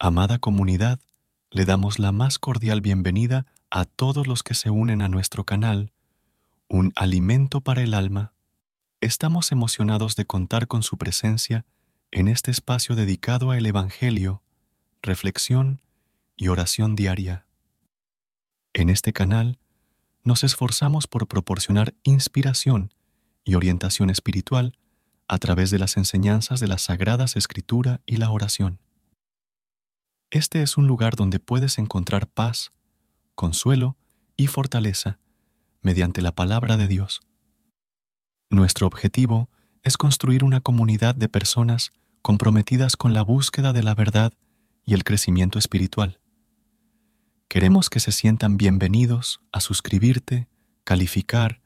Amada comunidad, le damos la más cordial bienvenida a todos los que se unen a nuestro canal, Un Alimento para el Alma. Estamos emocionados de contar con su presencia en este espacio dedicado al Evangelio, reflexión y oración diaria. En este canal, nos esforzamos por proporcionar inspiración y orientación espiritual a través de las enseñanzas de las Sagradas Escritura y la oración. Este es un lugar donde puedes encontrar paz, consuelo y fortaleza mediante la palabra de Dios. Nuestro objetivo es construir una comunidad de personas comprometidas con la búsqueda de la verdad y el crecimiento espiritual. Queremos que se sientan bienvenidos a suscribirte, calificar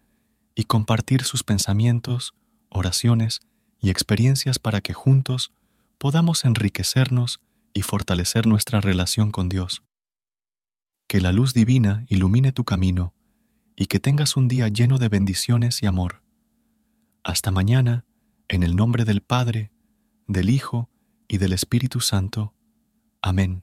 y compartir sus pensamientos, oraciones y experiencias para que juntos podamos enriquecernos y fortalecer nuestra relación con Dios. Que la luz divina ilumine tu camino y que tengas un día lleno de bendiciones y amor. Hasta mañana, en el nombre del Padre, del Hijo y del Espíritu Santo. Amén.